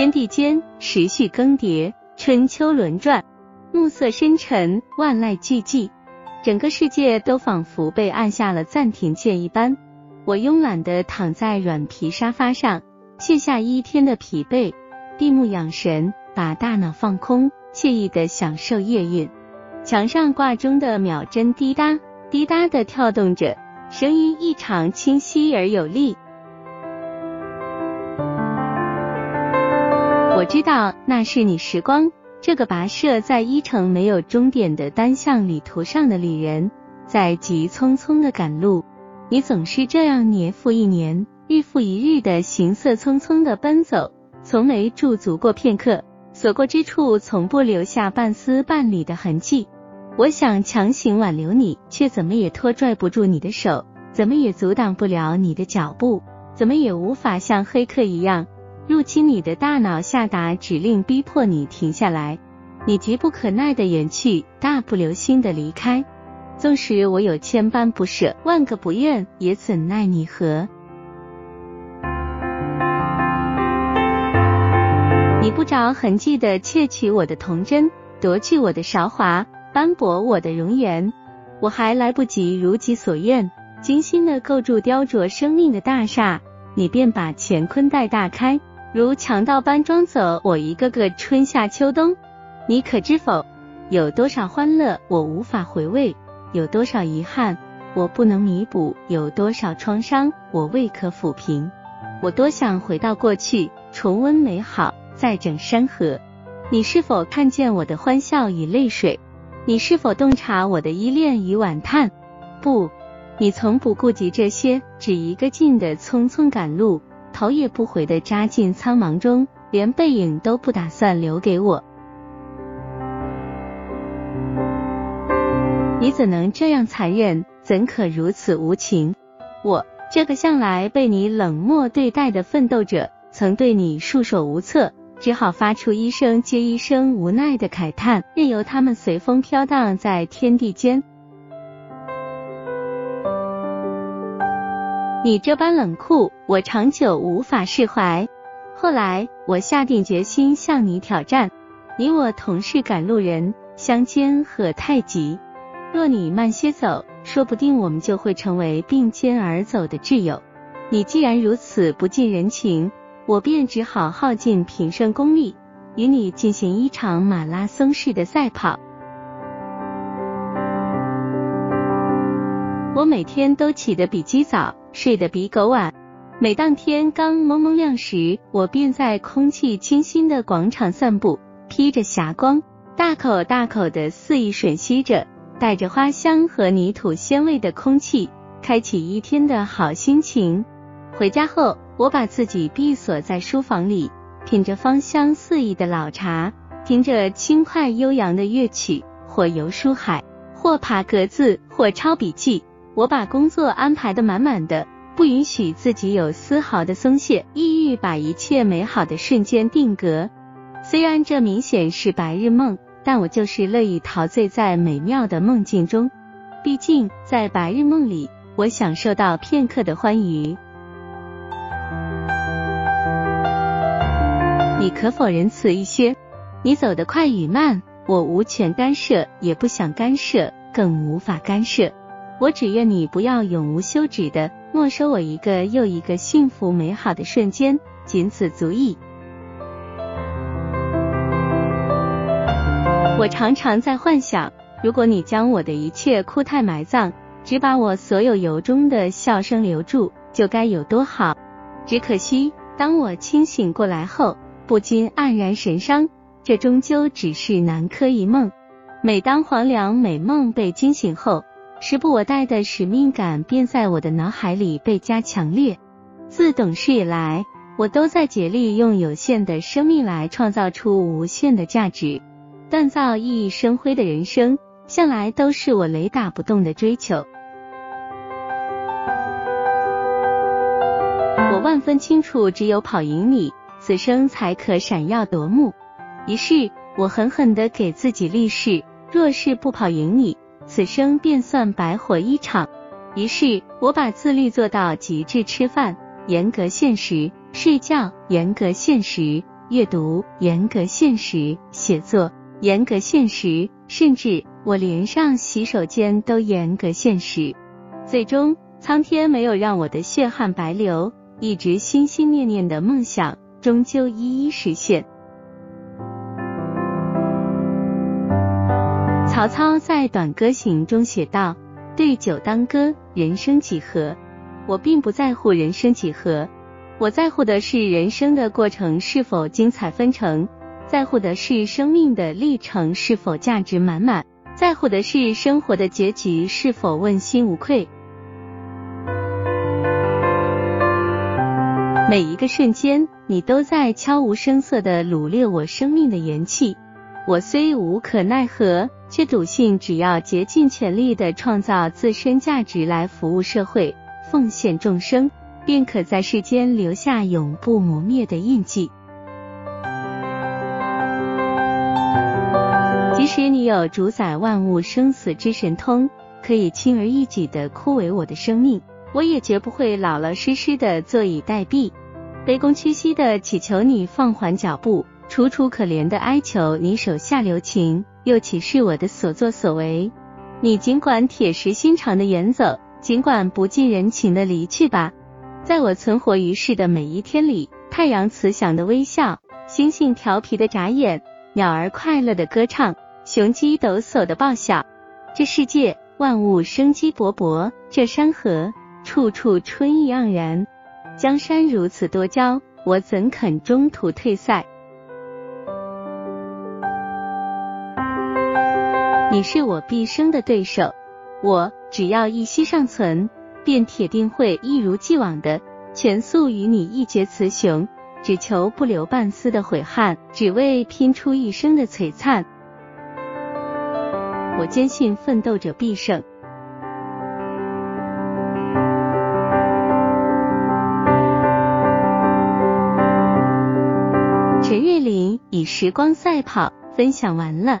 天地间时序更迭，春秋轮转，暮色深沉，万籁俱寂，整个世界都仿佛被按下了暂停键一般。我慵懒的躺在软皮沙发上，卸下一天的疲惫，闭目养神，把大脑放空，惬意的享受夜韵。墙上挂钟的秒针滴答滴答的跳动着，声音异常清晰而有力。知道那是你时光，这个跋涉在一程没有终点的单向旅途上的旅人，在急匆匆的赶路。你总是这样年复一年，日复一日的行色匆匆的奔走，从没驻足过片刻，所过之处从不留下半丝半缕的痕迹。我想强行挽留你，却怎么也拖拽不住你的手，怎么也阻挡不了你的脚步，怎么也无法像黑客一样。入侵你的大脑，下达指令，逼迫你停下来。你急不可耐的远去，大步流星的离开。纵使我有千般不舍，万个不愿，也怎奈你何？你不着痕迹的窃取我的童真，夺去我的韶华，斑驳我的容颜。我还来不及如己所愿，精心的构筑雕琢生命的大厦，你便把乾坤袋大开。如强盗般装走我一个个春夏秋冬，你可知否？有多少欢乐我无法回味，有多少遗憾我不能弥补，有多少创伤我未可抚平。我多想回到过去，重温美好，再整山河。你是否看见我的欢笑与泪水？你是否洞察我的依恋与惋叹？不，你从不顾及这些，只一个劲的匆匆赶路。头也不回的扎进苍茫中，连背影都不打算留给我。你怎能这样残忍？怎可如此无情？我这个向来被你冷漠对待的奋斗者，曾对你束手无策，只好发出一声接一声无奈的慨叹，任由他们随风飘荡在天地间。你这般冷酷，我长久无法释怀。后来，我下定决心向你挑战。你我同是赶路人，相煎何太急？若你慢些走，说不定我们就会成为并肩而走的挚友。你既然如此不近人情，我便只好耗尽平生功力，与你进行一场马拉松式的赛跑。我每天都起得比鸡早。睡得比狗晚。每当天刚蒙蒙亮时，我便在空气清新的广场散步，披着霞光，大口大口的肆意吮吸着带着花香和泥土鲜味的空气，开启一天的好心情。回家后，我把自己闭锁在书房里，品着芳香四溢的老茶，听着轻快悠扬的乐曲，或游书海，或爬格子，或抄笔记。我把工作安排的满满的，不允许自己有丝毫的松懈，意欲把一切美好的瞬间定格。虽然这明显是白日梦，但我就是乐意陶醉在美妙的梦境中。毕竟在白日梦里，我享受到片刻的欢愉。你可否仁慈一些？你走得快与慢，我无权干涉，也不想干涉，更无法干涉。我只愿你不要永无休止的没收我一个又一个幸福美好的瞬间，仅此足矣。我常常在幻想，如果你将我的一切哭态埋葬，只把我所有由衷的笑声留住，就该有多好。只可惜，当我清醒过来后，不禁黯然神伤。这终究只是南柯一梦。每当黄粱美梦被惊醒后，时不我待的使命感便在我的脑海里倍加强烈。自懂事以来，我都在竭力用有限的生命来创造出无限的价值。锻造熠熠生辉的人生，向来都是我雷打不动的追求。我万分清楚，只有跑赢你，此生才可闪耀夺目。于是，我狠狠的给自己立誓：若是不跑赢你。此生便算白活一场。于是我把自律做到极致，吃饭严格限时，睡觉严格限时，阅读严格现实，写作严格现实，甚至我连上洗手间都严格现实。最终，苍天没有让我的血汗白流，一直心心念念的梦想终究一一实现。曹操在《短歌行》中写道：“对酒当歌，人生几何？”我并不在乎人生几何，我在乎的是人生的过程是否精彩纷呈，在乎的是生命的历程是否价值满满，在乎的是生活的结局是否问心无愧。每一个瞬间，你都在悄无声色的掳掠我生命的元气。我虽无可奈何，却笃信只要竭尽全力的创造自身价值来服务社会。奉献众生，便可在世间留下永不磨灭的印记。即使你有主宰万物生死之神通，可以轻而易举的枯萎我的生命，我也绝不会老老实实的坐以待毙，卑躬屈膝的祈求你放缓脚步，楚楚可怜的哀求你手下留情，又岂是我的所作所为？你尽管铁石心肠的远走。尽管不近人情的离去吧，在我存活于世的每一天里，太阳慈祥的微笑，星星调皮的眨眼，鸟儿快乐的歌唱，雄鸡抖擞的报晓。这世界万物生机勃勃，这山河处处春意盎然。江山如此多娇，我怎肯中途退赛？你是我毕生的对手。我只要一息尚存，便铁定会一如既往的全速与你一决雌雄，只求不留半丝的悔恨，只为拼出一生的璀璨。我坚信奋斗者必胜。陈月林以时光赛跑分享完了。